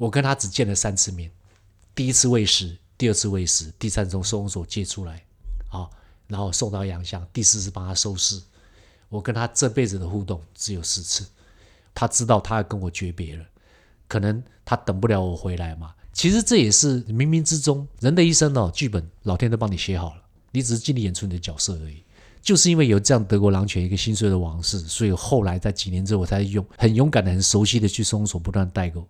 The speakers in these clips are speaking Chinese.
我跟他只见了三次面，第一次喂食，第二次喂食，第三次从收容所借出来，啊，然后送到洋乡，第四次帮他收尸。我跟他这辈子的互动只有四次，他知道他要跟我诀别了，可能他等不了我回来嘛。其实这也是冥冥之中，人的一生哦，剧本老天都帮你写好了，你只是尽力演出你的角色而已。就是因为有这样德国狼犬一个心碎的往事，所以后来在几年之后，我才用很勇敢的、很熟悉的去收容所不断代购。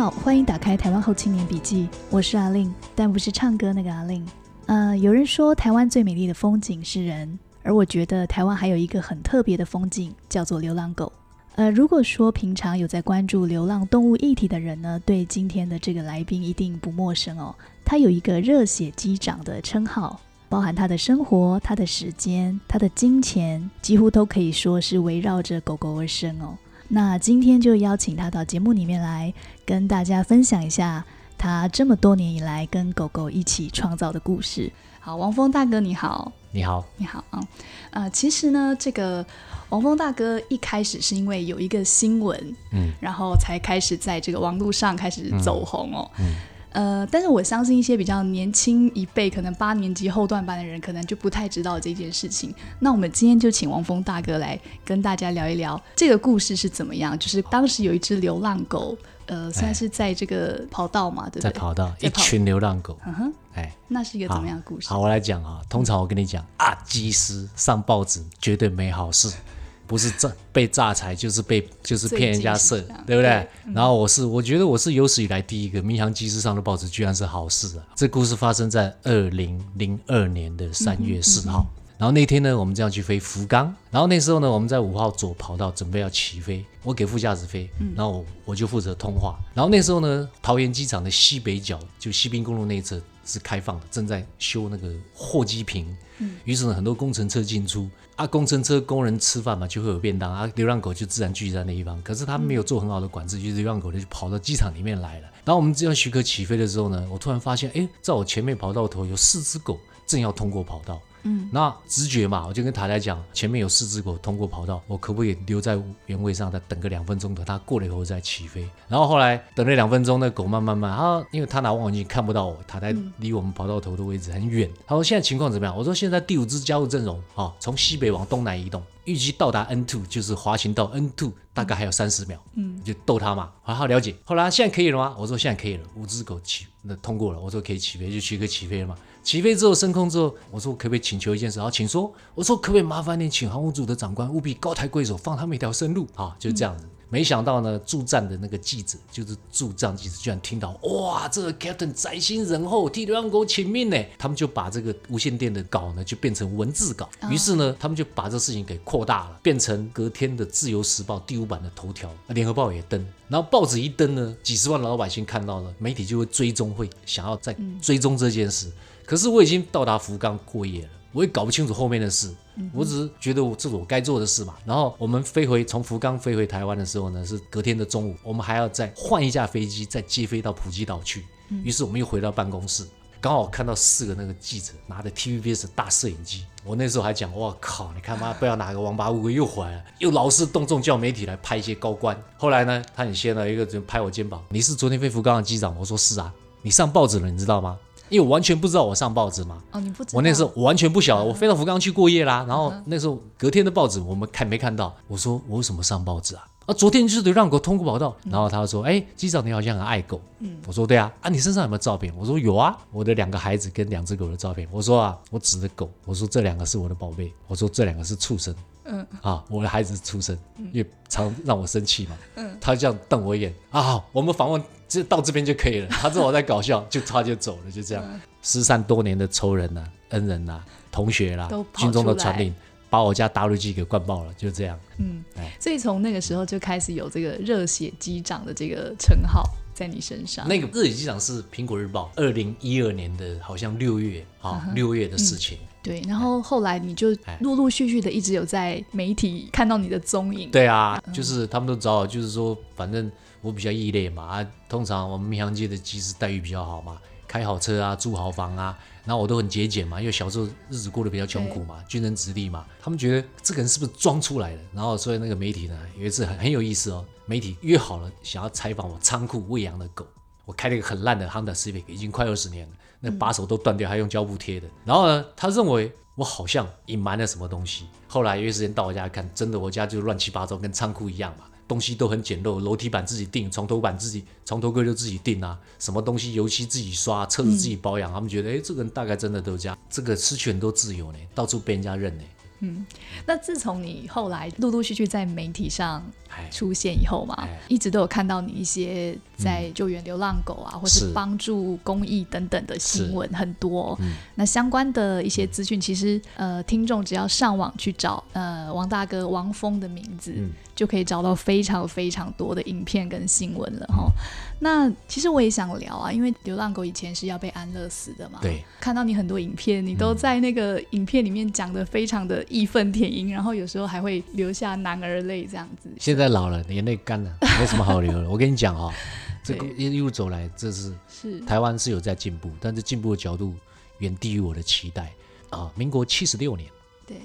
好，欢迎打开《台湾后青年笔记》，我是阿令，但不是唱歌那个阿令。呃，有人说台湾最美丽的风景是人，而我觉得台湾还有一个很特别的风景，叫做流浪狗。呃，如果说平常有在关注流浪动物议题的人呢，对今天的这个来宾一定不陌生哦。他有一个热血机长的称号，包含他的生活、他的时间、他的金钱，几乎都可以说是围绕着狗狗而生哦。那今天就邀请他到节目里面来，跟大家分享一下他这么多年以来跟狗狗一起创造的故事。好，王峰大哥你好，你好，你好。啊，呃，其实呢，这个王峰大哥一开始是因为有一个新闻，嗯，然后才开始在这个网络上开始走红哦。呃，但是我相信一些比较年轻一辈，可能八年级后段班的人，可能就不太知道这件事情。那我们今天就请王峰大哥来跟大家聊一聊这个故事是怎么样。就是当时有一只流浪狗，呃，算是在这个跑道嘛，对不对？在跑道，一群流浪狗。嗯哼，哎，那是一个怎么样的故事？好，我来讲啊。通常我跟你讲啊，鸡师上报纸绝对没好事。不是诈被诈财，就是被就是骗人家色，对不对？然后我是我觉得我是有史以来第一个民航机师上的报纸，居然是好事啊！这故事发生在二零零二年的三月四号，然后那天呢，我们这样去飞福冈，然后那时候呢，我们在五号左跑道准备要起飞，我给副驾驶飞，然后我就负责通话。然后那时候呢，桃园机场的西北角就西滨公路那一侧是开放的，正在修那个货机坪，嗯于是呢，很多工程车进出。啊，工程车工人吃饭嘛，就会有便当啊，流浪狗就自然聚集在那一方。可是他没有做很好的管制，就流浪狗就跑到机场里面来了。然后我们这样许可起飞的时候呢，我突然发现，哎，在我前面跑道头有四只狗正要通过跑道。嗯，那直觉嘛，我就跟塔台讲，前面有四只狗通过跑道，我可不可以留在原位上，再等个两分钟，等它过了以后再起飞？然后后来等了两分钟，那狗慢慢慢，它因为它拿望远镜看不到我，塔台离我们跑道头的位置很远。他说现在情况怎么样？我说现在第五只加入阵容，啊，从西北往东南移动，预计到达 N two，就是滑行到 N two，大概还有三十秒。嗯，就逗它嘛，好好了解。后来现在可以了吗？我说现在可以了，五只狗起那通过了，我说可以起飞，就许可起飞了嘛。起飞之后升空之后，我说可不可以请求一件事？啊，请说。我说可不可以麻烦你请航空组的长官务必高抬贵手，放他们一条生路？啊，就这样子。没想到呢，驻站的那个记者，就是驻站记者，居然听到哇，这个 Captain 宅心仁厚，替流浪狗请命呢。他们就把这个无线电的稿呢，就变成文字稿。于是呢，他们就把这事情给扩大了，变成隔天的《自由时报》第五版的头条，《联合报》也登。然后报纸一登呢，几十万老百姓看到了，媒体就会追踪，会想要再追踪这件事。可是我已经到达福冈过夜了，我也搞不清楚后面的事，我只是觉得我这是我该做的事嘛。然后我们飞回从福冈飞回台湾的时候呢，是隔天的中午，我们还要再换一架飞机再接飞到普吉岛去。于是我们又回到办公室，刚好看到四个那个记者拿着 TVBS 大摄影机。我那时候还讲，我靠，你看妈不知道哪个王八乌龟又回来了，又老是动众叫媒体来拍一些高官。后来呢，他很先了，一个人拍我肩膀，你是昨天飞福冈的机长？我说是啊，你上报纸了，你知道吗？因为我完全不知道我上报纸嘛，哦，你不知道，我那时候我完全不晓得，我飞到福冈去过夜啦。然后那时候隔天的报纸我们看没看到？我说我为什么上报纸啊？啊，昨天就是得让狗通过跑道。然后他说，哎，机长你好像很爱狗。嗯，我说对啊，啊，你身上有没有照片？我说有啊，我的两个孩子跟两只狗的照片。我说啊，我指着狗，我说这两个是我的宝贝，我说这两个是畜生。嗯，啊，我的孩子是畜生，因为常让我生气嘛。嗯，他这样瞪我一眼啊，我们访问。就到这边就可以了。他知道我在搞笑，就他就走了，就这样。失散多年的仇人呐、恩人呐、同学啦、军中的传令，把我家 W G 给灌爆了，就这样。嗯，所以从那个时候就开始有这个热血机长的这个称号在你身上。那个热血机长是苹果日报二零一二年的，好像六月啊，六月的事情。对，然后后来你就陆陆续续的一直有在媒体看到你的踪影。对啊，就是他们都知道，就是说反正。我比较异类嘛啊，通常我们民航界的机师待遇比较好嘛，开好车啊，住好房啊，然后我都很节俭嘛，因为小时候日子过得比较穷苦嘛，军人子弟嘛，他们觉得这个人是不是装出来的？然后所以那个媒体呢，有一次很很有意思哦，媒体约好了想要采访我仓库喂养的狗，我开了一个很烂的 Honda Civic，已经快二十年了，那把手都断掉，还用胶布贴的。然后呢，他认为我好像隐瞒了什么东西。后来约时间到我家看，真的我家就乱七八糟，跟仓库一样嘛。东西都很简陋，楼梯板自己定，床头板自己，床头柜就自己定啊，什么东西油漆自己刷，车子自己保养。他们觉得，哎，这个人大概真的都这样，这个失去很多自由呢，到处被人家认呢。嗯，那自从你后来陆陆续续在媒体上出现以后嘛，一直都有看到你一些在救援流浪狗啊，或是帮助公益等等的新闻很多。那相关的一些资讯，其实呃，听众只要上网去找呃王大哥王峰的名字，就可以找到非常非常多的影片跟新闻了哈。那其实我也想聊啊，因为流浪狗以前是要被安乐死的嘛。对。看到你很多影片，你都在那个影片里面讲的非常的义愤填膺，然后有时候还会流下男儿泪这样子。现在老了，眼泪干了，没什么好流了。我跟你讲哦，这个一路走来，这是是台湾是有在进步，但是进步的角度远低于我的期待啊。民国七十六年，对，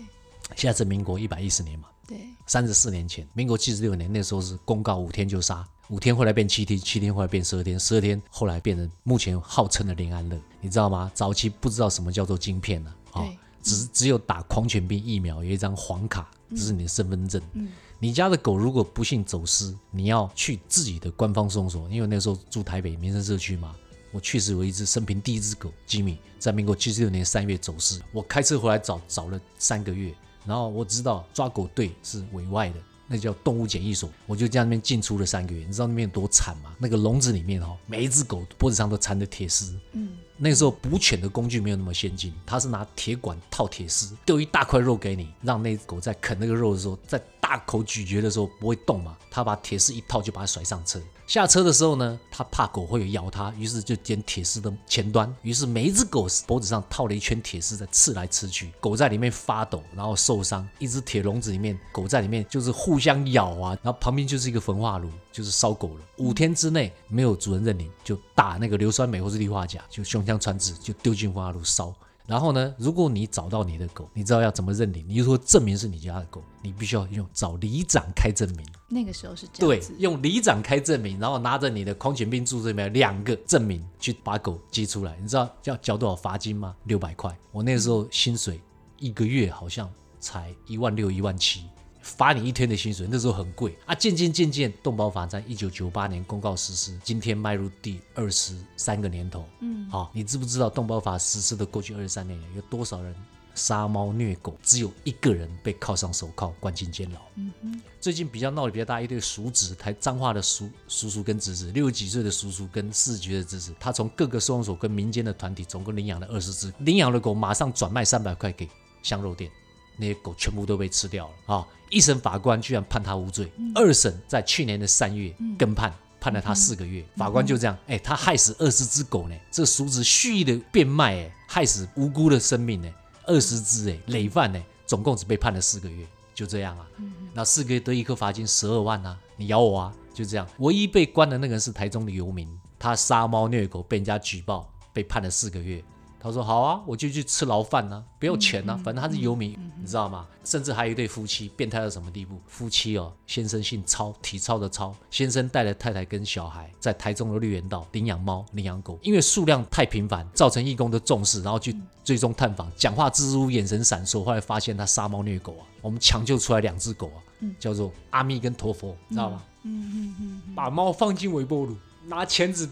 现在是民国一百一十年嘛，对，三十四年前，民国七十六年那时候是公告五天就杀。五天后来变七天，七天后来变十二天，十二天后来变成目前号称的林安乐，你知道吗？早期不知道什么叫做晶片呢，啊，只只有打狂犬病疫苗有一张黄卡，这是你的身份证。嗯，你家的狗如果不幸走失，你要去自己的官方收容所，因为那时候住台北民生社区嘛。我确实有一只生平第一只狗吉米，在民国七十六年三月走失，我开车回来找找了三个月，然后我知道抓狗队是委外的。那叫动物检疫所，我就在那边进出了三个月，你知道那边有多惨吗？那个笼子里面哦，每一只狗脖子上都缠着铁丝。嗯，那个时候捕犬的工具没有那么先进，它是拿铁管套铁丝，丢一大块肉给你，让那只狗在啃那个肉的时候，在大口咀嚼的时候不会动嘛。他把铁丝一套就把它甩上车。下车的时候呢，他怕狗会有咬他，于是就捡铁丝的前端，于是每一只狗脖子上套了一圈铁丝在刺来刺去，狗在里面发抖，然后受伤。一只铁笼子里面，狗在里面就是互相咬啊，然后旁边就是一个焚化炉，就是烧狗了。五天之内没有主人认领，就打那个硫酸镁或是氯化钾，就胸腔穿刺，就丢进焚化炉烧。然后呢，如果你找到你的狗，你知道要怎么认领？你就说证明是你家的狗，你必须要用找里长开证明。那个时候是这样对，用里长开证明，然后拿着你的狂犬病注册有两个证明去把狗接出来。你知道要交多少罚金吗？六百块。我那时候薪水一个月好像才一万六、一万七。罚你一天的薪水，那时候很贵啊。渐渐渐渐，动保法在一九九八年公告实施，今天迈入第二十三个年头。嗯，好，你知不知道动保法实施的过去二十三年有多少人杀猫虐狗？只有一个人被铐上手铐，关进监牢。嗯哼。最近比较闹得比较大一对叔侄，台脏话的叔叔叔跟侄子，六十几岁的叔叔跟四十几岁的侄子，他从各个收容所跟民间的团体总共领养了二十只，领养的狗马上转卖三百块给香肉店。那些狗全部都被吃掉了啊！一审法官居然判他无罪，二审在去年的三月更判，判了他四个月。法官就这样，哎，他害死二十只狗呢，这叔子蓄意的变卖，哎，害死无辜的生命呢，二十只，哎，累犯呢，总共只被判了四个月，就这样啊。那四个月得一颗罚金十二万啊，你咬我啊，就这样。唯一被关的那个人是台中的游民，他杀猫虐狗被人家举报，被判了四个月。他说：“好啊，我就去吃牢饭啊，不要钱啊，反正他是游民，你知道吗？甚至还有一对夫妻，变态到什么地步？夫妻哦，先生姓超，体操的超，先生带着太太跟小孩在台中的绿园道领养猫、领养狗，因为数量太频繁，造成义工的重视，然后去追踪探访，讲话支支吾吾，眼神闪烁，后来发现他杀猫虐狗啊，我们抢救出来两只狗啊，叫做阿咪跟陀佛，知道吗？嗯嗯嗯，把猫放进微波炉，拿钳子，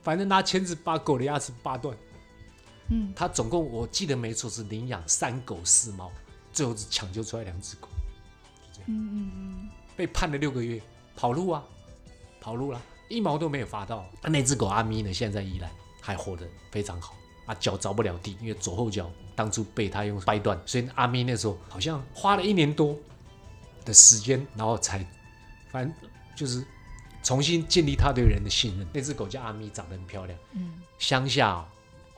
反正拿钳子把狗的牙齿拔断。”嗯，他总共我记得没错是领养三狗四猫，最后只抢救出来两只狗，就这样。嗯嗯嗯，被判了六个月，跑路啊，跑路了，一毛都没有罚到。那只狗阿咪呢，现在依然还活得非常好，啊，脚着不了地，因为左后脚当初被他用掰断，所以阿咪那时候好像花了一年多的时间，然后才反正就是重新建立他对人的信任。那只狗叫阿咪，长得很漂亮。嗯，乡下。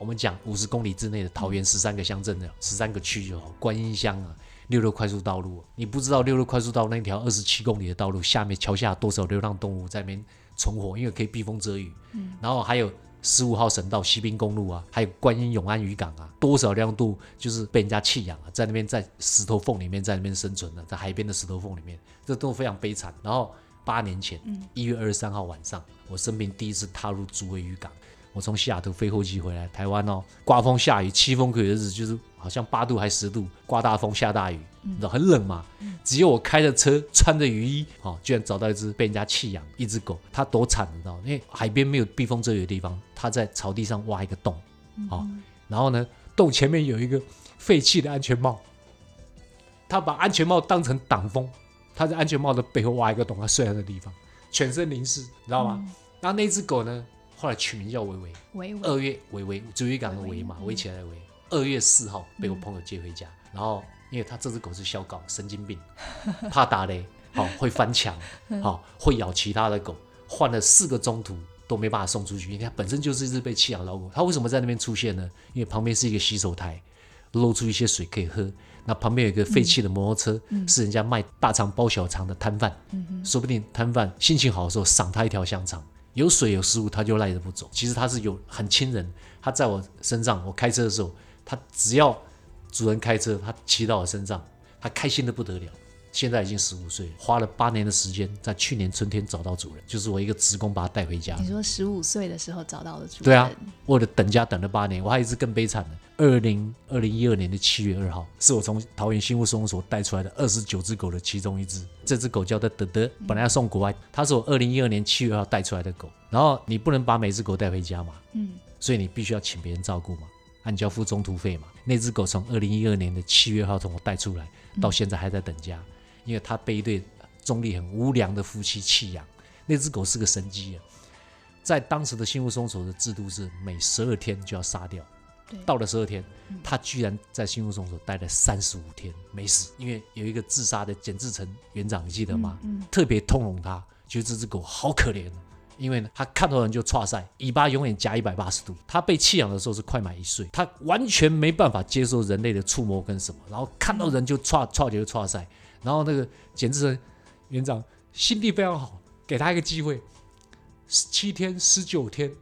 我们讲五十公里之内的桃园十三个乡镇的十三个区就好，观音乡啊，六六快速道路，你不知道六六快速道路那条二十七公里的道路下面桥下多少流浪动物在那边存活，因为可以避风遮雨。嗯，然后还有十五号省道西滨公路啊，还有观音永安渔港啊，多少亮度就是被人家弃养啊，在那边在石头缝里面在那边生存的，在海边的石头缝里面，这都非常悲惨。然后八年前一月二十三号晚上，我生平第一次踏入竹围渔港。我从西雅图飞后机回来，台湾哦，刮风下雨，凄风苦雨的日子，就是好像八度还十度，刮大风下大雨，你知道很冷嘛？只有我开着车，穿着雨衣，哦，居然找到一只被人家弃养一只狗，它多惨，你知道？因为海边没有避风遮雨的地方，它在草地上挖一个洞，哦，然后呢，洞前面有一个废弃的安全帽，它把安全帽当成挡风，它在安全帽的背后挖一个洞，它睡在那地方，全身淋湿，你知道吗？然后那只狗呢？后来取名叫维维，二月维维，主语港的维嘛，围起来的维。二月四号被我朋友接回家，然后因为他这只狗是小狗，神经病，怕打雷，好会翻墙，好会咬其他的狗，换了四个中途都没办法送出去，因为它本身就是一只被弃养老狗。它为什么在那边出现呢？因为旁边是一个洗手台，露出一些水可以喝。那旁边有一个废弃的摩托车，是人家卖大肠包小肠的摊贩，说不定摊贩心情好的时候赏他一条香肠。有水有食物，它就赖着不走。其实它是有很亲人，它在我身上，我开车的时候，它只要主人开车，它骑到我身上，它开心的不得了。现在已经十五岁，花了八年的时间，在去年春天找到主人，就是我一个职工把它带回家。你说十五岁的时候找到了主人？对啊，为了等家等了八年，我还有一只更悲惨的。二零二零一二年的七月二号，是我从桃园新屋收容所带出来的二十九只狗的其中一只。这只狗叫做德德，本来要送国外，它是我二零一二年七月二号带出来的狗。然后你不能把每只狗带回家嘛，嗯，所以你必须要请别人照顾嘛，按交付中途费嘛。那只狗从二零一二年的七月号从我带出来，到现在还在等家。因为他被一对中立很无良的夫妻弃养，那只狗是个神机啊，在当时的新物松鼠的制度是每十二天就要杀掉，到了十二天，他居然在新物松鼠待了三十五天没死，因为有一个自杀的简志成园长，你记得吗？特别通融他，觉得这只狗好可怜。因为呢，他看到人就唰塞，尾巴永远夹一百八十度。他被弃养的时候是快满一岁，他完全没办法接受人类的触摸跟什么，然后看到人就唰唰就唰塞。然后那个简志成园长心地非常好，给他一个机会，十七天、十九天、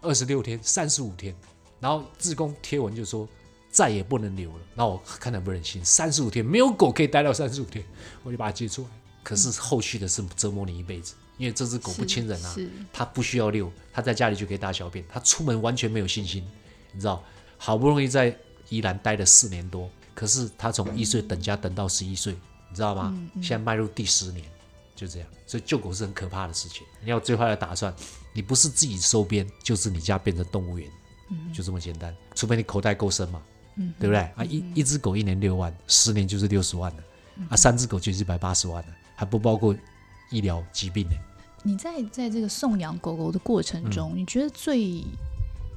二十六天、三十五天。然后志工贴文就说再也不能留了。那我看得不忍心，三十五天没有狗可以待到三十五天，我就把它接出来。可是后续的是折磨你一辈子。因为这只狗不亲人啊，它不需要遛，它在家里就可以大小便，它出门完全没有信心，你知道？好不容易在宜兰待了四年多，可是它从一岁等家等到十一岁，你知道吗？现在迈入第十年，就这样。所以救狗是很可怕的事情，你要最坏的打算，你不是自己收编，就是你家变成动物园，就这么简单。除非你口袋够深嘛，对不对？啊，一一只狗一年六万，十年就是六十万了，啊，三只狗就是一百八十万了，还不包括医疗疾病呢。你在在这个送养狗狗的过程中，你觉得最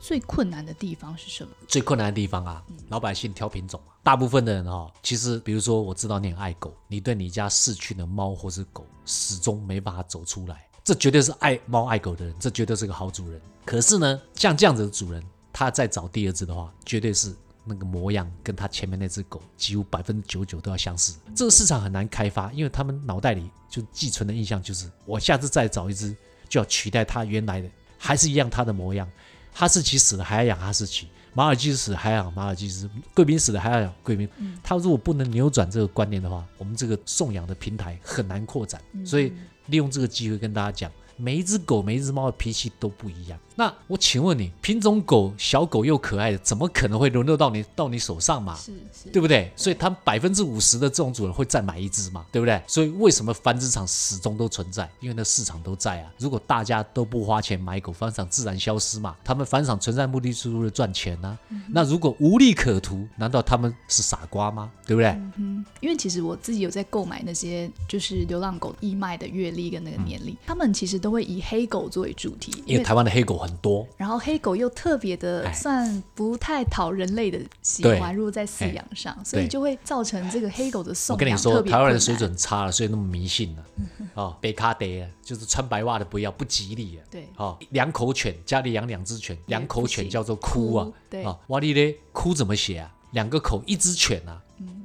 最困难的地方是什么？最困难的地方啊，老百姓挑品种大部分的人哈，其实比如说我知道你很爱狗，你对你家逝去的猫或是狗始终没办法走出来，这绝对是爱猫爱狗的人，这绝对是个好主人。可是呢，像这样子的主人，他再找第二只的话，绝对是。那个模样跟他前面那只狗几乎百分之九九都要相似，这个市场很难开发，因为他们脑袋里就寄存的印象就是，我下次再找一只就要取代它原来的，还是一样它的模样。哈士奇死了还要养哈士奇，马尔济斯死了还要养马尔济斯，贵宾死了还要养贵宾。他如果不能扭转这个观念的话，我们这个送养的平台很难扩展。所以利用这个机会跟大家讲。每一只狗、每一只猫的脾气都不一样。那我请问你，品种狗小狗又可爱的，怎么可能会沦落到你到你手上嘛？是是，对不对？所以它百分之五十的这种主人会再买一只嘛？对不对？所以为什么繁殖场始终都存在？因为那市场都在啊。如果大家都不花钱买狗，繁殖场自然消失嘛。他们繁殖场存在目的是为了赚钱呢。那如果无利可图，难道他们是傻瓜吗？对不对？嗯，因为其实我自己有在购买那些就是流浪狗义卖的月历跟那个年历，他们其实。都会以黑狗作为主题，因为台湾的黑狗很多，然后黑狗又特别的算不太讨人类的喜欢，如果在饲养上，所以就会造成这个黑狗的送养。我跟你说，台湾人水准差了，所以那么迷信了。哦，北卡德就是穿白袜的不要，不吉利啊。对，哦，两口犬家里养两只犬，两口犬叫做哭啊。对，啊，哇哩嘞，哭怎么写啊？两个口一只犬啊，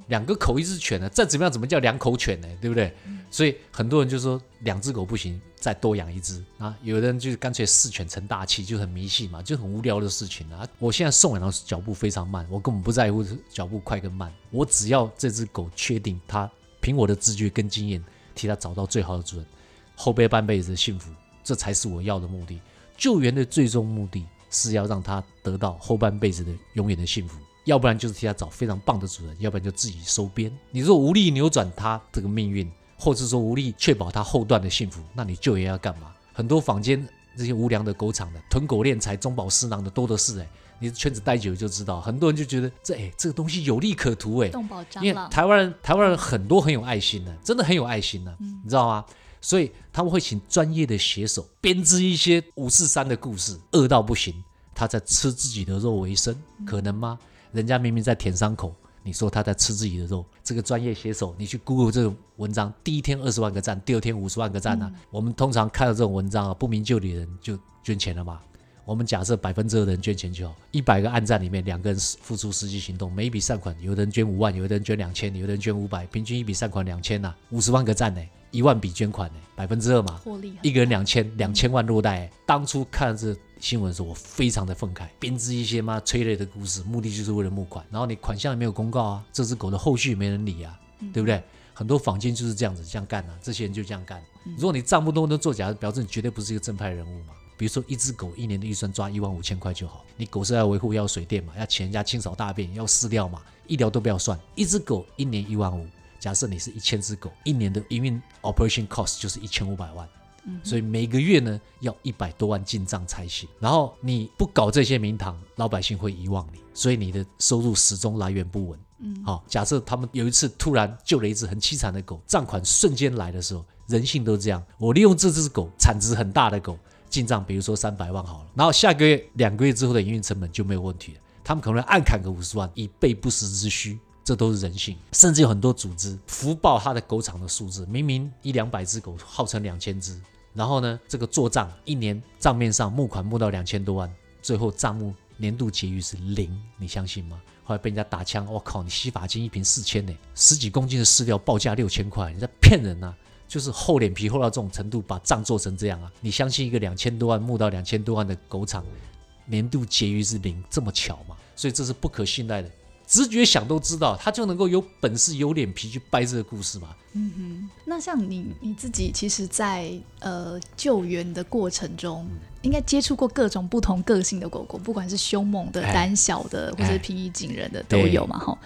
两个口一只犬呢？再怎么样怎么叫两口犬呢？对不对？所以很多人就说两只狗不行，再多养一只啊。有的人就干脆四犬成大器，就很迷信嘛，就很无聊的事情啊。我现在送养的脚步非常慢，我根本不在乎脚步快跟慢，我只要这只狗确定它凭我的直觉跟经验替它找到最好的主人，后背半辈子的幸福，这才是我要的目的。救援的最终目的是要让它得到后半辈子的永远的幸福。要不然就是替他找非常棒的主人，要不然就自己收编。你若无力扭转他这个命运，或者说无力确保他后段的幸福，那你救援要干嘛？很多坊间这些无良的狗场的囤狗敛财、中饱私囊的多的是。哎，你圈子待久就知道，很多人就觉得这哎这个东西有利可图哎，因为台湾人台湾人很多很有爱心的，真的很有爱心的，你知道吗？所以他们会请专业的写手编织一些五四三的故事，饿到不行，他在吃自己的肉为生，可能吗？人家明明在舔伤口，你说他在吃自己的肉。这个专业写手，你去 Google 这个文章，第一天二十万个赞，第二天五十万个赞呢？我们通常看到这种文章啊，不明就里的人就捐钱了嘛。我们假设百分之二的人捐钱就好，一百个暗赞里面两个人付出实际行动，每一笔善款，有的人捐五万，有的人捐两千，有的人捐五百，平均一笔善款两千呐，五十万个赞呢，一万笔捐款呢，百分之二嘛，一个人两千，两千万落袋。当初看这。新闻的时候，我非常的愤慨，编织一些嘛催泪的故事，目的就是为了募款。然后你款项也没有公告啊，这只狗的后续没人理啊，对不对？很多坊间就是这样子这样干啊，这些人就这样干。如果你账目都能作假，表示你绝对不是一个正派人物嘛。比如说一只狗一年的预算抓一万五千块就好，你狗是要维护，要水电嘛，要请人家清扫大便，要饲料嘛，医疗都不要算。一只狗一年一万五，假设你是一千只狗，一年的营运 operation cost 就是一千五百万。所以每个月呢要一百多万进账才行。然后你不搞这些名堂，老百姓会遗忘你，所以你的收入始终来源不稳。嗯，好，假设他们有一次突然救了一只很凄惨的狗，账款瞬间来的时候，人性都这样。我利用这只狗产值很大的狗进账，比如说三百万好了，然后下个月两个月之后的营运成本就没有问题了。他们可能暗砍个五十万以备不时之需，这都是人性。甚至有很多组织福报他的狗场的数字，明明一两百只狗，号称两千只。然后呢，这个做账一年账面上募款募到两千多万，最后账目年度结余是零，你相信吗？后来被人家打枪，我靠，你洗发精一瓶四千呢，十几公斤的饲料报价六千块，你在骗人呐！就是厚脸皮厚到这种程度，把账做成这样啊？你相信一个两千多万募到两千多万的狗场年度结余是零，这么巧吗？所以这是不可信赖的。直觉想都知道，他就能够有本事、有脸皮去掰这个故事嘛？嗯哼，那像你你自己，其实，在呃救援的过程中。应该接触过各种不同个性的狗狗，不管是凶猛的、胆小的，或者平易近人的都有嘛，哈。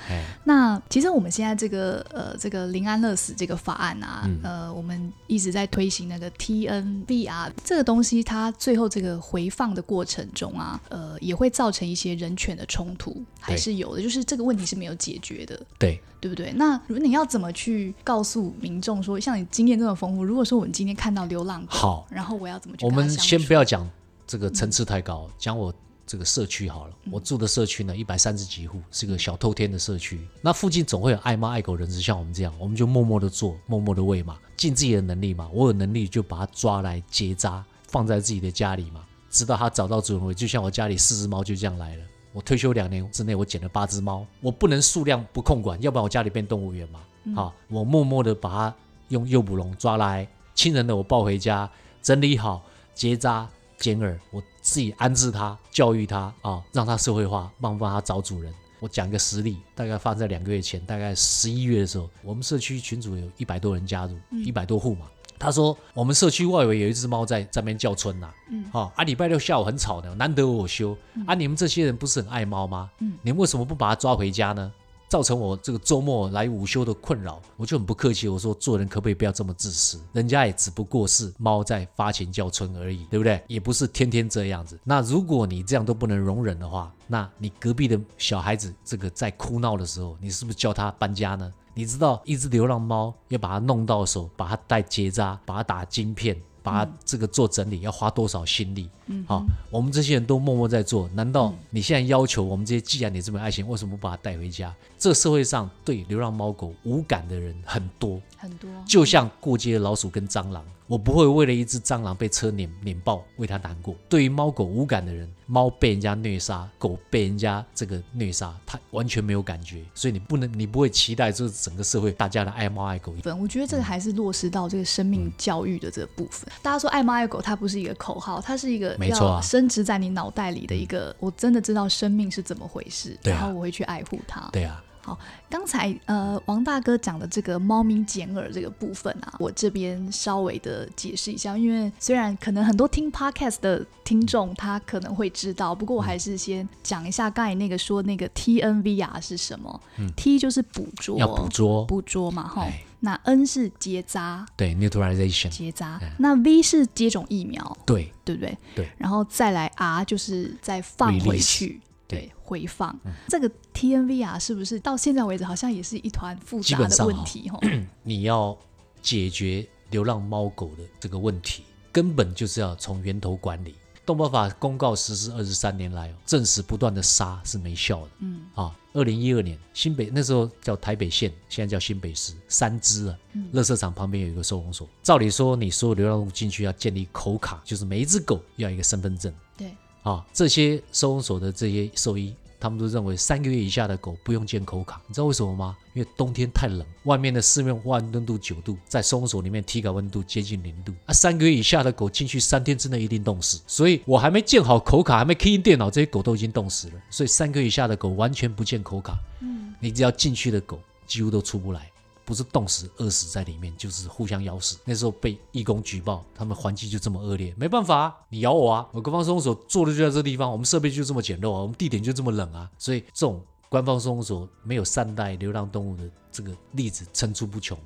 那其实我们现在这个呃这个临安乐死这个法案啊，呃，我们一直在推行那个 T N B R 这个东西，它最后这个回放的过程中啊，呃，也会造成一些人权的冲突，还是有的，就是这个问题是没有解决的。对。对不对？那如果你要怎么去告诉民众说，像你经验这么丰富，如果说我们今天看到流浪狗，好，然后我要怎么去？我们先不要讲这个层次太高，讲我这个社区好了。我住的社区呢，一百三十几户，是个小透天的社区。那附近总会有爱猫爱狗人士，像我们这样，我们就默默的做，默默的喂嘛，尽自己的能力嘛。我有能力就把它抓来结扎，放在自己的家里嘛，直到它找到主人位。就像我家里四只猫就这样来了。我退休两年之内，我捡了八只猫，我不能数量不控管，要不然我家里变动物园嘛。好，我默默的把它用诱捕笼抓来，亲人的我抱回家，整理好，结扎、剪耳，我自己安置它，教育它啊，让它社会化，帮帮它找主人。我讲一个实例，大概发生在两个月前，大概十一月的时候，我们社区群组有一百多人加入，一百多户嘛。他说：“我们社区外围有一只猫在那边叫春呐，嗯，好啊，礼拜六下午很吵的，难得我休啊，你们这些人不是很爱猫吗？嗯，你们为什么不把它抓回家呢？造成我这个周末来午休的困扰，我就很不客气，我说做人可不可以不要这么自私？人家也只不过是猫在发情叫春而已，对不对？也不是天天这样子。那如果你这样都不能容忍的话，那你隔壁的小孩子这个在哭闹的时候，你是不是叫他搬家呢？”你知道一只流浪猫要把它弄到手，把它带结扎，把它打晶片，把这个做整理，要花多少心力？嗯，好，我们这些人都默默在做。难道你现在要求我们这些，既然你这么爱心，为什么不把它带回家？这社会上对流浪猫狗无感的人很多，很多。就像过街的老鼠跟蟑螂，我不会为了一只蟑螂被车碾碾爆为它难过。对于猫狗无感的人，猫被人家虐杀，狗被人家这个虐杀，他完全没有感觉，所以你不能，你不会期待就是整个社会大家的爱猫爱狗。我觉得这个还是落实到这个生命教育的这个部分。大家说爱猫爱狗，它不是一个口号，它是一个要升值在你脑袋里的一个。我真的知道生命是怎么回事，然后我会去爱护它。对啊。好，刚才呃王大哥讲的这个猫咪剪耳这个部分啊，我这边稍微的解释一下，因为虽然可能很多听 podcast 的听众他可能会知道，不过我还是先讲一下刚才那个说那个 TNVR 是什么。嗯，T 就是捕捉，要捕捉，捕捉嘛哈。那 N 是结扎，对，neutralization 结扎。那 V 是接种疫苗，对，对不对？对。然后再来 R 就是再放回去。对，回放这个 T N V R 是不是到现在为止好像也是一团复杂的问题？哈，你要解决流浪猫狗的这个问题，根本就是要从源头管理。动保法公告实施二十三年来，证实不断的杀是没效的。嗯啊，二零一二年新北那时候叫台北县，现在叫新北市，三只啊，嗯乐色场旁边有一个收容所。照理说，你所有流浪动物进去要建立口卡，就是每一只狗要一个身份证。对。啊，这些收容所的这些兽医，他们都认为三个月以下的狗不用建口卡，你知道为什么吗？因为冬天太冷，外面的室面外温度九度，在收容所里面体感温度接近零度，啊，三个月以下的狗进去三天之内一定冻死。所以我还没建好口卡，还没 key in 电脑，这些狗都已经冻死了。所以三个月以下的狗完全不建口卡，嗯，你只要进去的狗几乎都出不来。不是冻死、饿死在里面，就是互相咬死。那时候被义工举报，他们环境就这么恶劣，没办法，你咬我啊！我官方收容所做的就在这地方，我们设备就这么简陋啊，我们地点就这么冷啊，所以这种官方收容所没有善待流浪动物的这个例子层出不穷。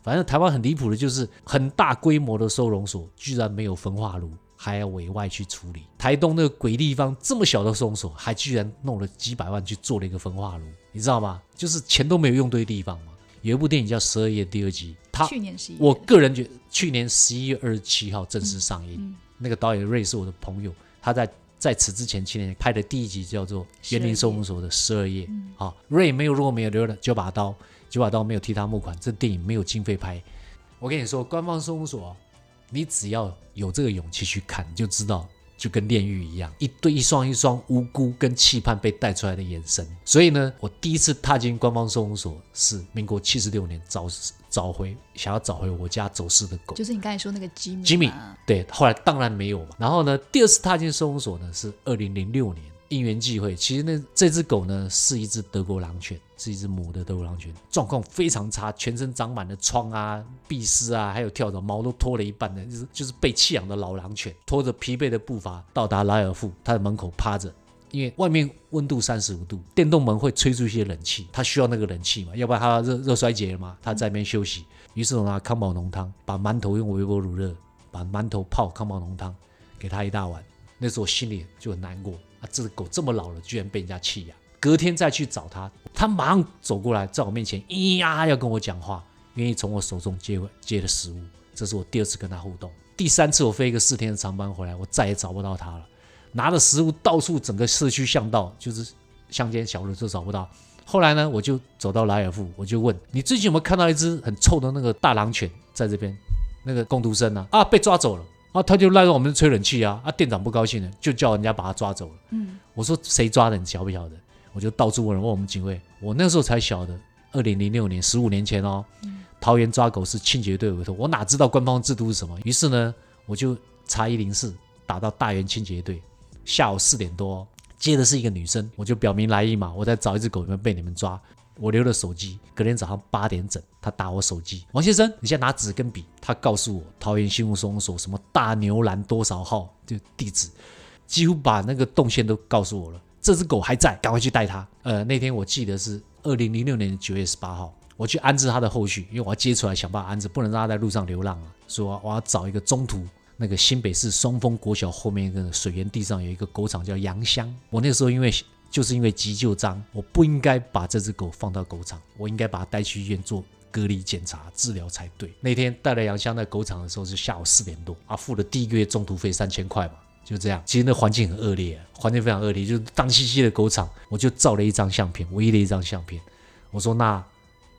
反正台湾很离谱的就是很大规模的收容所居然没有焚化炉，还要委外去处理。台东那个鬼地方这么小的收容所，还居然弄了几百万去做了一个焚化炉，你知道吗？就是钱都没有用对地方嘛。有一部电影叫《十二夜》第二集，他去年十一，我个人觉得去年十一月二十七号正式上映。那个导演瑞是我的朋友，他在在此之前七年拍的第一集叫做《园林收容所的十二夜》。好，瑞没有如果没有留了九把刀，九把刀没有替他募款，这电影没有经费拍。我跟你说，官方收容所，你只要有这个勇气去看，你就知道。就跟炼狱一样，一对一双一双无辜跟期盼被带出来的眼神。所以呢，我第一次踏进官方收容所是民国七十六年，找找回想要找回我家走失的狗，就是你刚才说那个吉米。吉米，对，后来当然没有嘛。然后呢，第二次踏进收容所呢是二零零六年。因缘际会，其实那这只狗呢是一只德国狼犬，是一只母的德国狼犬，状况非常差，全身长满了疮啊、闭丝啊，还有跳蚤，毛都脱了一半的，就是就是被弃养的老狼犬，拖着疲惫的步伐到达莱尔富，他的门口趴着，因为外面温度三十五度，电动门会吹出一些冷气，他需要那个冷气嘛，要不然他热热衰竭了嘛，他在那边休息，于是我拿康宝浓汤，把馒头用微波炉热，把馒头泡康宝浓汤，给他一大碗，那时候心里就很难过。啊，这只狗这么老了，居然被人家弃养。隔天再去找他，他马上走过来，在我面前咿呀要跟我讲话，愿意从我手中接接的食物。这是我第二次跟他互动。第三次我飞一个四天的长班回来，我再也找不到他了。拿着食物到处整个社区巷道，就是乡间小路都找不到。后来呢，我就走到莱尔富，我就问你最近有没有看到一只很臭的那个大狼犬在这边？那个工读生呢？啊，被抓走了。啊，他就赖着我们吹冷气啊！啊，店长不高兴了，就叫人家把他抓走了。嗯，我说谁抓的？你晓不晓得？我就到处问人，问我们警卫。我那时候才晓得，二零零六年，十五年前哦，桃园抓狗是清洁队委托，我哪知道官方制度是什么？于是呢，我就查一零四，打到大园清洁队。下午四点多接的是一个女生，我就表明来意嘛，我在找一只狗有没有被你们抓。我留了手机，隔天早上八点整，他打我手机，王先生，你现在拿纸跟笔。他告诉我桃园新闻收容所什么大牛栏多少号就地址，几乎把那个动线都告诉我了。这只狗还在，赶快去带它。呃，那天我记得是二零零六年的九月十八号，我去安置它的后续，因为我要接出来想办法安置，不能让它在路上流浪啊。说我要找一个中途那个新北市双峰国小后面一个水源地上有一个狗场叫杨香。我那时候因为。就是因为急救章，我不应该把这只狗放到狗场，我应该把它带去医院做隔离检查、治疗才对。那天带来杨香在狗场的时候是下午四点多，啊，付了第一个月中途费三千块嘛，就这样。其实那环境很恶劣，环境非常恶劣，就是脏兮兮的狗场。我就照了一张相片，唯一的一张相片。我说：“那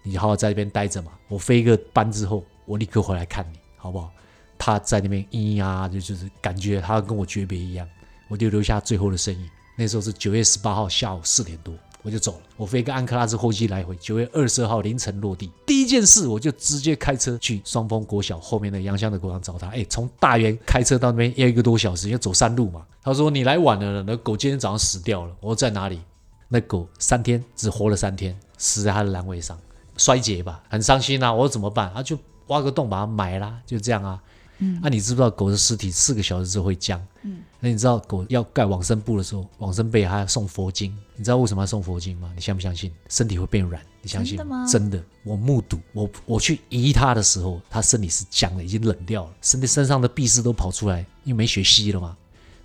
你好好在那边待着嘛，我飞一个班之后，我立刻回来看你，好不好？”他在那边咿咿呀呀，就就是感觉他跟我诀别一样，我就留下最后的身影。那时候是九月十八号下午四点多，我就走了。我飞个安克拉斯候机来回，九月二十二号凌晨落地。第一件事，我就直接开车去双峰国小后面的杨香的国场找他。哎，从大园开车到那边要一个多小时，要走山路嘛。他说你来晚了，那狗今天早上死掉了。我说在哪里？那狗三天只活了三天，死在他的阑尾上，衰竭吧，很伤心啊。我说怎么办？啊，就挖个洞把它埋啦，就这样啊。嗯，那你知不知道狗的尸体四个小时之后会僵？嗯，那你知道狗要盖往生布的时候，往生被还要送佛经？你知道为什么要送佛经吗？你相不相信？身体会变软，你相信吗？真的，我目睹，我我去移它的时候，它身体是僵的，已经冷掉了，身体身上的闭丝都跑出来，因为没血吸了嘛。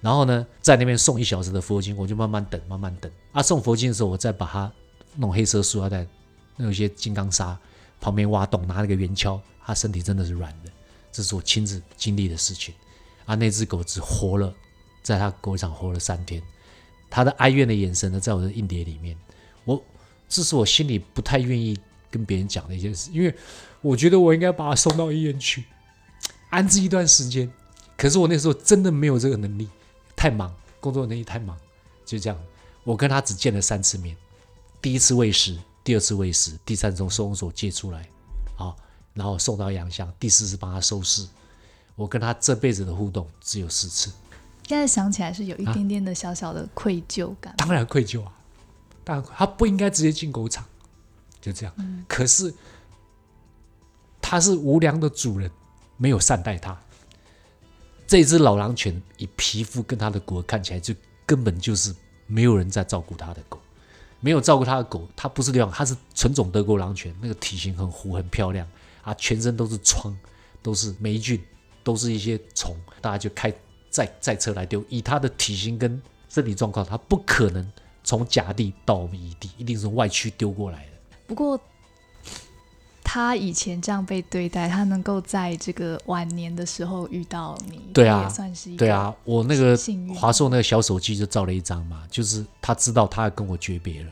然后呢，在那边送一小时的佛经，我就慢慢等，慢慢等。啊，送佛经的时候，我再把它弄黑色塑料袋，那有些金刚砂，旁边挖洞，拿那个圆锹，它身体真的是软的。这是我亲自经历的事情，啊，那只狗只活了，在它狗场活了三天，它的哀怨的眼神呢，在我的硬碟里面，我这是我心里不太愿意跟别人讲的一件事，因为我觉得我应该把它送到医院去安置一段时间，可是我那时候真的没有这个能力，太忙，工作能力太忙，就这样，我跟他只见了三次面，第一次喂食，第二次喂食，第三次从收容所借出来，然后送到阳乡，第四次帮他收尸。我跟他这辈子的互动只有四次。现在想起来是有一点点的小小的愧疚感。当然愧疚啊，当然他不应该直接进狗场，就这样。可是他是无良的主人，没有善待他。这只老狼犬以皮肤跟他的骨看起来，就根本就是没有人在照顾他的狗。没有照顾他的狗，它不是流浪，它是纯种德国狼犬，那个体型很虎很漂亮。啊，全身都是疮，都是霉菌，都是一些虫，大家就开载载车来丢。以他的体型跟身体状况，他不可能从甲地到我们乙地，一定是外区丢过来的。不过，他以前这样被对待，他能够在这个晚年的时候遇到你，对啊，算是一对啊。我那个华硕那个小手机就照了一张嘛，就是他知道他要跟我诀别了，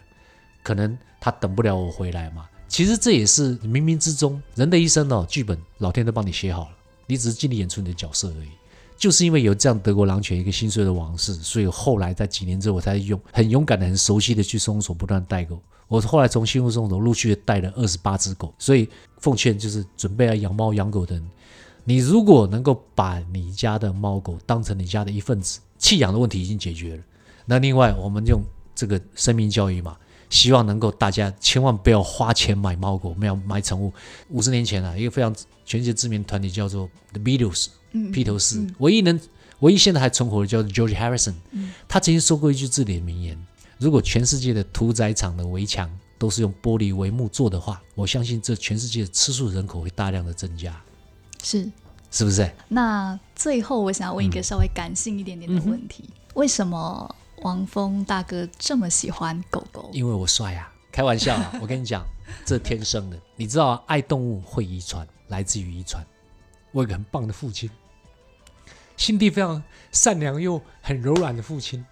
可能他等不了我回来嘛。其实这也是冥冥之中，人的一生哦，剧本老天都帮你写好了，你只是尽力演出你的角色而已。就是因为有这样德国狼犬一个心碎的往事，所以后来在几年之后，我才用很勇敢的、很熟悉的去收容所不断带狗。我后来从新屋收容所陆续带了二十八只狗。所以奉劝就是准备要养猫养狗的人，你如果能够把你家的猫狗当成你家的一份子，弃养的问题已经解决了。那另外我们用这个生命教育嘛。希望能够大家千万不要花钱买猫狗，没有买宠物。五十年前啊，一个非常全世界知名团体叫做 The Beatles，披头士，唯一能唯一现在还存活的叫做 George Harrison，他曾经说过一句至理名言：如果全世界的屠宰场的围墙都是用玻璃帷幕做的话，我相信这全世界吃素人口会大量的增加。是，是不是？那最后我想要问一个稍微感性一点点的问题：为什么？王峰大哥这么喜欢狗狗，因为我帅啊！开玩笑啊！我跟你讲，这天生的。你知道，爱动物会遗传，来自于遗传。我有个很棒的父亲，心地非常善良又很柔软的父亲。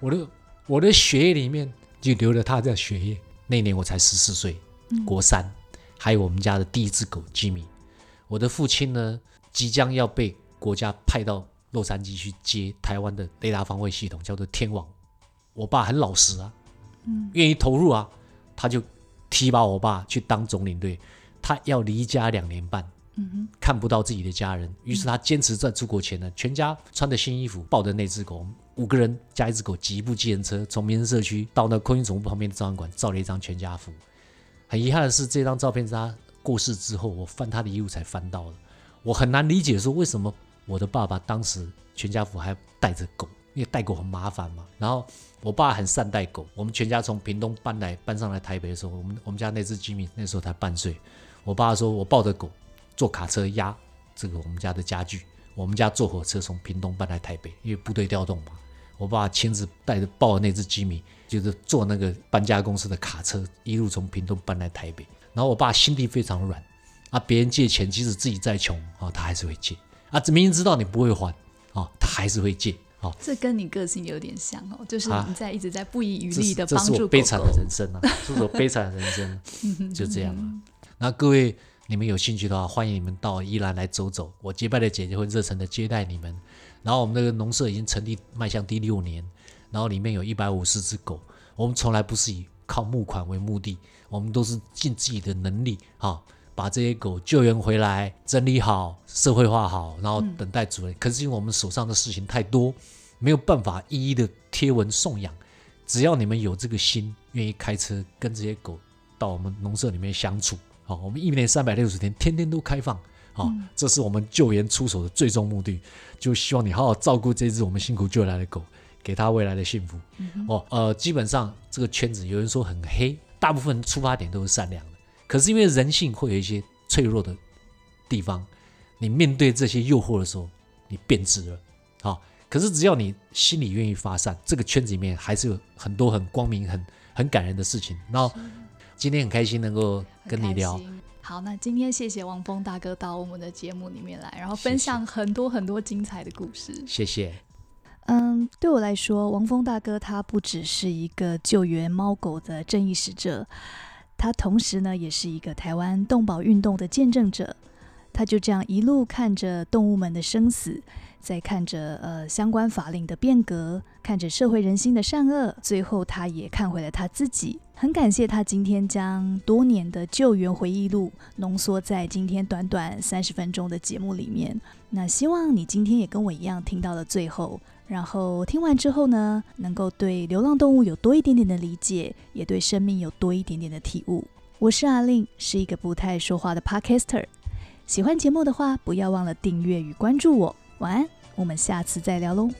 我的我的血液里面就流了他的血液。那年我才十四岁，国三，还有我们家的第一只狗吉米。我的父亲呢，即将要被国家派到。洛杉矶去接台湾的雷达防卫系统，叫做天网。我爸很老实啊，嗯，愿意投入啊，他就提拔我爸去当总领队。他要离家两年半，嗯哼，看不到自己的家人，于是他坚持在出国前呢，全家穿着新衣服，抱着那只狗，五个人加一只狗，挤一部计程车，从民生社区到那空军总部旁边的照相馆，照了一张全家福。很遗憾的是，这张照片是他过世之后，我翻他的衣物才翻到的。我很难理解说为什么。我的爸爸当时全家福还带着狗，因为带狗很麻烦嘛。然后我爸很善待狗，我们全家从屏东搬来搬上来台北的时候，我们我们家那只吉米那时候才半岁。我爸说我抱着狗坐卡车压这个我们家的家具，我们家坐火车从屏东搬来台北，因为部队调动嘛。我爸亲自带着抱着那只吉米，就是坐那个搬家公司的卡车，一路从屏东搬来台北。然后我爸心地非常软，啊，别人借钱，即使自己再穷啊，他还是会借。啊，明明知道你不会还，啊，他还是会借，哦，这跟你个性有点像哦，就是你在一直在不遗余力的帮助 这是我悲惨的人生啊，这是我悲惨的人生，就这样啊。那各位你们有兴趣的话，欢迎你们到宜兰来走走。我结拜的姐姐会热诚的接待你们。然后我们那个农舍已经成立迈向第六年，然后里面有一百五十只狗。我们从来不是以靠募款为目的，我们都是尽自己的能力啊，把这些狗救援回来，整理好，社会化好，然后等待主人。可是因为我们手上的事情太多，没有办法一一的贴文送养。只要你们有这个心，愿意开车跟这些狗到我们农舍里面相处。好，我们一年三百六十天，天天都开放。好，这是我们救援出手的最终目的，就希望你好好照顾这只我们辛苦救来的狗，给它未来的幸福。哦，呃，基本上这个圈子有人说很黑，大部分出发点都是善良的，可是因为人性会有一些脆弱的地方，你面对这些诱惑的时候，你变质了。好，可是只要你心里愿意发散，这个圈子里面还是有很多很光明、很很感人的事情。然后。今天很开心能够跟你聊。好，那今天谢谢王峰大哥到我们的节目里面来，然后分享很多很多精彩的故事。谢谢。嗯，对我来说，王峰大哥他不只是一个救援猫狗的正义使者，他同时呢也是一个台湾动保运动的见证者。他就这样一路看着动物们的生死。在看着呃相关法令的变革，看着社会人心的善恶，最后他也看回了他自己。很感谢他今天将多年的救援回忆录浓缩在今天短短三十分钟的节目里面。那希望你今天也跟我一样听到了最后，然后听完之后呢，能够对流浪动物有多一点点的理解，也对生命有多一点点的体悟。我是阿令，是一个不太说话的 Podcaster。喜欢节目的话，不要忘了订阅与关注我。晚安，我们下次再聊喽。